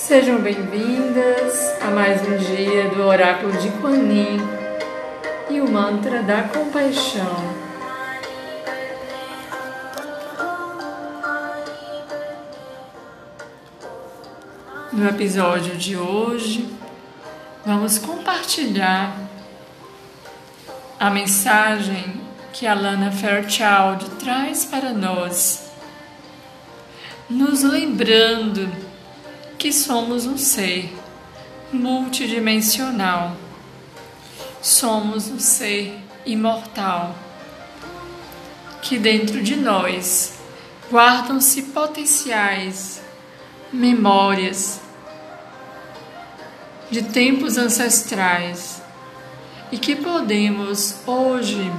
Sejam bem-vindas a mais um dia do Oráculo de Quanin e o mantra da compaixão. No episódio de hoje, vamos compartilhar a mensagem que a Lana Fairchild traz para nós, nos lembrando que somos um ser multidimensional, somos um ser imortal, que dentro de nós guardam-se potenciais, memórias de tempos ancestrais e que podemos hoje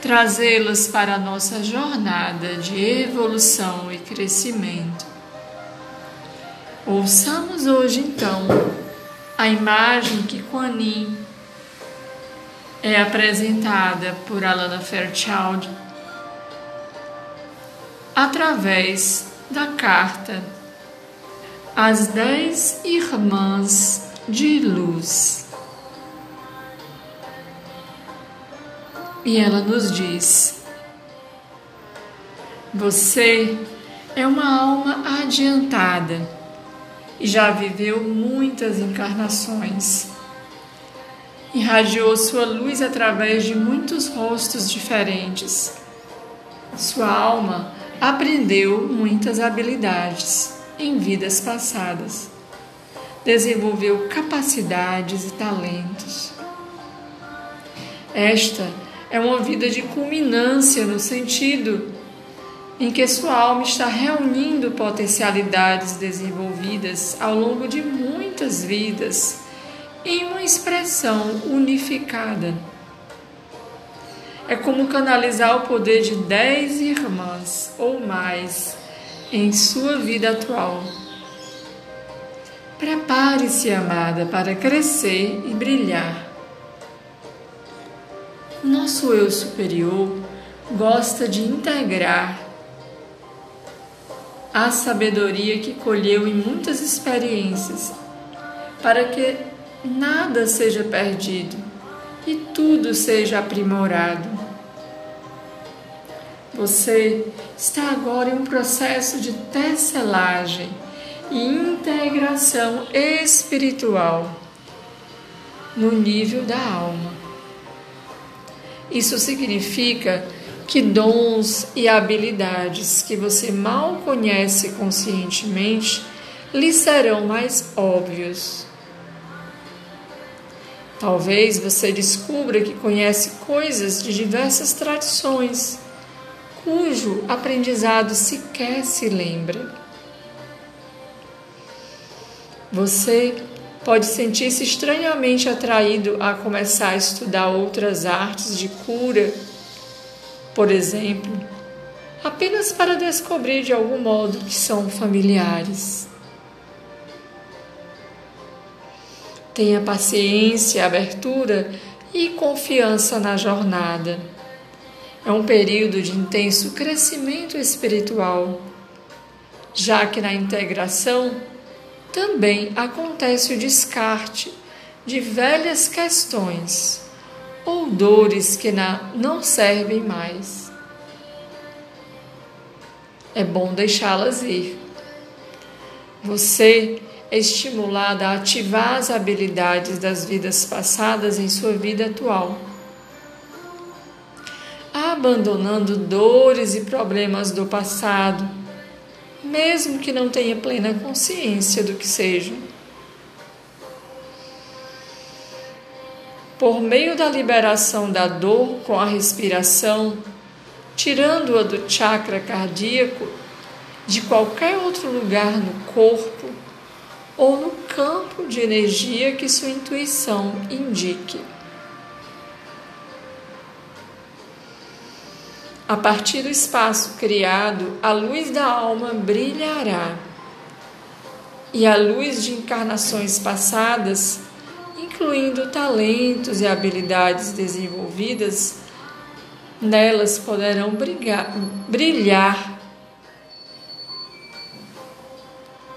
trazê-las para a nossa jornada de evolução e crescimento. Ouçamos hoje então a imagem que Kuan Yin é apresentada por Alana Fairchild através da carta As Dez Irmãs de Luz. E ela nos diz: Você é uma alma adiantada e já viveu muitas encarnações. Irradiou sua luz através de muitos rostos diferentes. Sua alma aprendeu muitas habilidades em vidas passadas. Desenvolveu capacidades e talentos. Esta é uma vida de culminância no sentido em que sua alma está reunindo potencialidades desenvolvidas ao longo de muitas vidas em uma expressão unificada. É como canalizar o poder de dez irmãs ou mais em sua vida atual. Prepare-se, amada, para crescer e brilhar. Nosso eu superior gosta de integrar a sabedoria que colheu em muitas experiências, para que nada seja perdido e tudo seja aprimorado. Você está agora em um processo de tecelagem e integração espiritual no nível da alma. Isso significa que dons e habilidades que você mal conhece conscientemente lhe serão mais óbvios. Talvez você descubra que conhece coisas de diversas tradições, cujo aprendizado sequer se lembra. Você pode sentir-se estranhamente atraído a começar a estudar outras artes de cura por exemplo, apenas para descobrir de algum modo que são familiares. Tenha paciência, abertura e confiança na jornada. É um período de intenso crescimento espiritual, já que na integração também acontece o descarte de velhas questões ou dores que não servem mais. É bom deixá-las ir. Você é estimulada a ativar as habilidades das vidas passadas em sua vida atual, abandonando dores e problemas do passado, mesmo que não tenha plena consciência do que sejam. Por meio da liberação da dor com a respiração, tirando-a do chakra cardíaco, de qualquer outro lugar no corpo ou no campo de energia que sua intuição indique. A partir do espaço criado, a luz da alma brilhará e a luz de encarnações passadas incluindo talentos e habilidades desenvolvidas, nelas poderão brigar, brilhar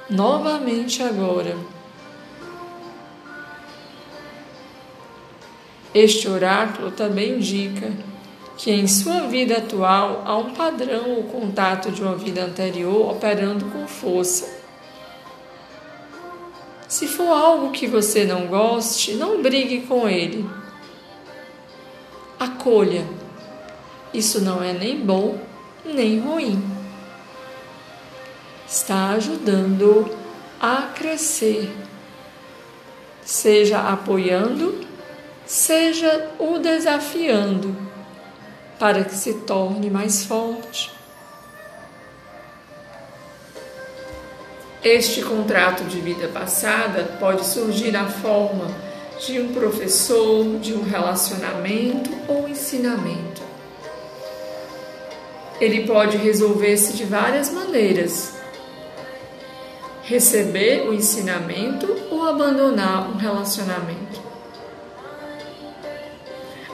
novamente agora. Este oráculo também indica que em sua vida atual há um padrão ou contato de uma vida anterior operando com força. Se for algo que você não goste, não brigue com ele. Acolha. Isso não é nem bom nem ruim. Está ajudando a crescer, seja apoiando, seja o desafiando, para que se torne mais forte. Este contrato de vida passada pode surgir na forma de um professor, de um relacionamento ou ensinamento. Ele pode resolver-se de várias maneiras. Receber o ensinamento ou abandonar um relacionamento.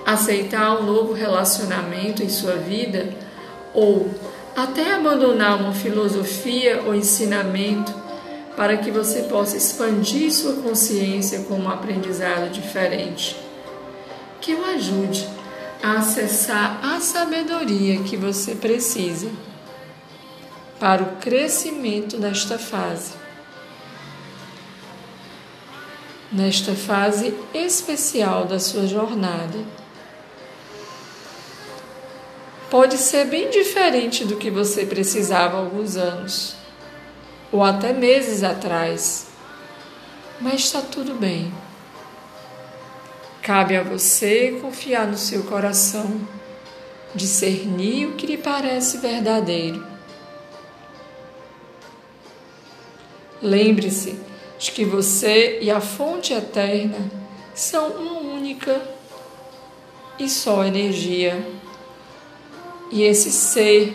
Aceitar um novo relacionamento em sua vida ou até abandonar uma filosofia ou ensinamento para que você possa expandir sua consciência com um aprendizado diferente. Que o ajude a acessar a sabedoria que você precisa para o crescimento nesta fase. Nesta fase especial da sua jornada. Pode ser bem diferente do que você precisava alguns anos, ou até meses atrás, mas está tudo bem. Cabe a você confiar no seu coração, discernir o que lhe parece verdadeiro. Lembre-se de que você e a fonte eterna são uma única e só energia. E esse ser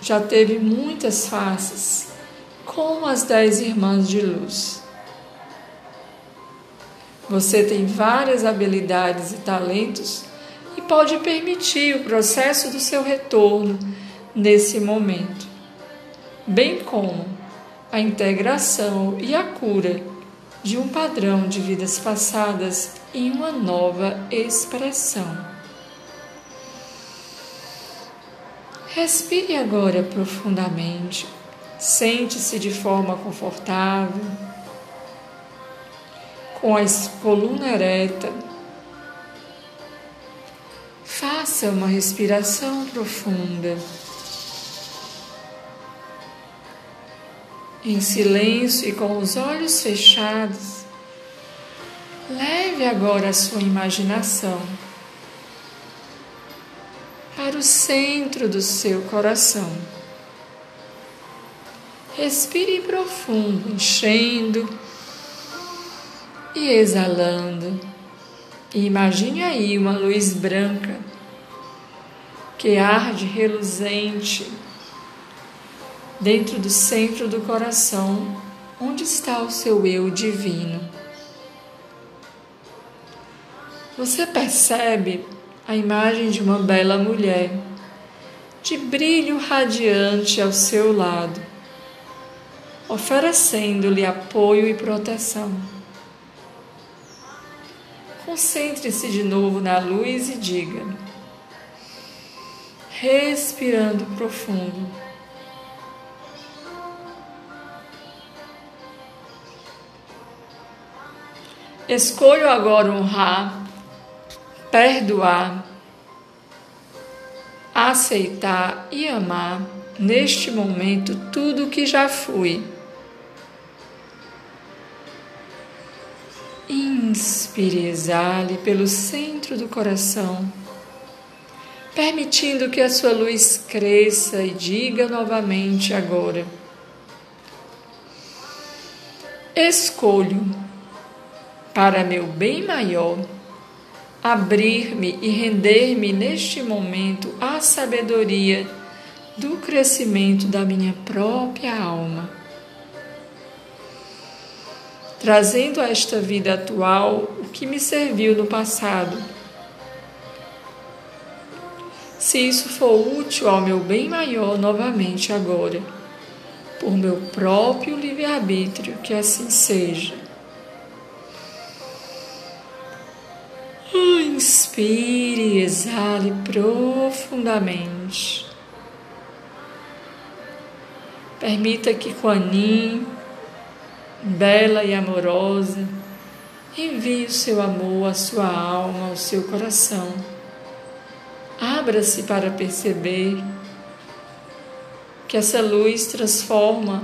já teve muitas faces, como as dez irmãs de luz. Você tem várias habilidades e talentos e pode permitir o processo do seu retorno nesse momento, bem como a integração e a cura de um padrão de vidas passadas em uma nova expressão. Respire agora profundamente, sente-se de forma confortável com a coluna ereta. Faça uma respiração profunda. Em silêncio e com os olhos fechados, leve agora a sua imaginação para o centro do seu coração. Respire profundo, enchendo e exalando. E imagine aí uma luz branca que arde reluzente dentro do centro do coração, onde está o seu eu divino. Você percebe a imagem de uma bela mulher, de brilho radiante ao seu lado, oferecendo-lhe apoio e proteção. Concentre-se de novo na luz e diga, respirando profundo. Escolho agora honrar, perdoar, aceitar e amar neste momento tudo o que já fui. Inspire e exale pelo centro do coração, permitindo que a sua luz cresça e diga novamente agora: Escolho, para meu bem maior, abrir-me e render-me neste momento à sabedoria do crescimento da minha própria alma trazendo a esta vida atual o que me serviu no passado. Se isso for útil ao meu bem maior novamente agora, por meu próprio livre-arbítrio, que assim seja. Inspire e exale profundamente. Permita que Kuan bela e amorosa, envie o seu amor à sua alma, ao seu coração. Abra-se para perceber que essa luz transforma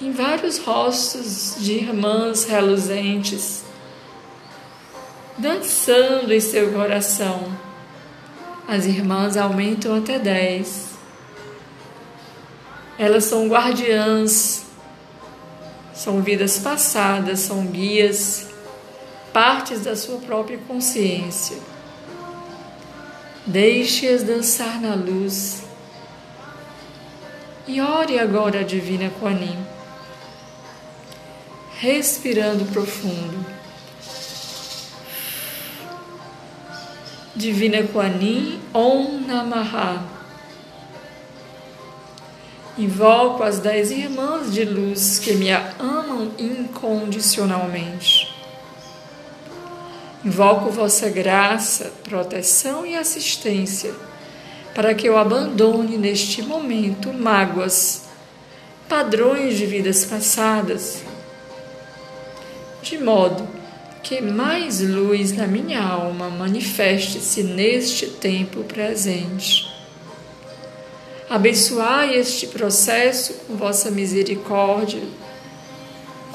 em vários rostos de irmãs reluzentes, dançando em seu coração. As irmãs aumentam até dez. Elas são guardiãs, são vidas passadas, são guias, partes da sua própria consciência. Deixe-as dançar na luz e ore agora a Divina Kuanim, respirando profundo. Divina Kuanim, Om Namaha. Invoco as dez irmãs de luz que me amam incondicionalmente. Invoco vossa graça, proteção e assistência para que eu abandone neste momento mágoas, padrões de vidas passadas, de modo que mais luz na minha alma manifeste-se neste tempo presente. Abençoai este processo com vossa misericórdia,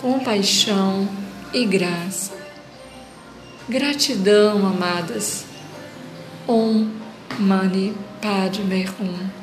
compaixão e graça. Gratidão, amadas. Om Mani Padme Hum.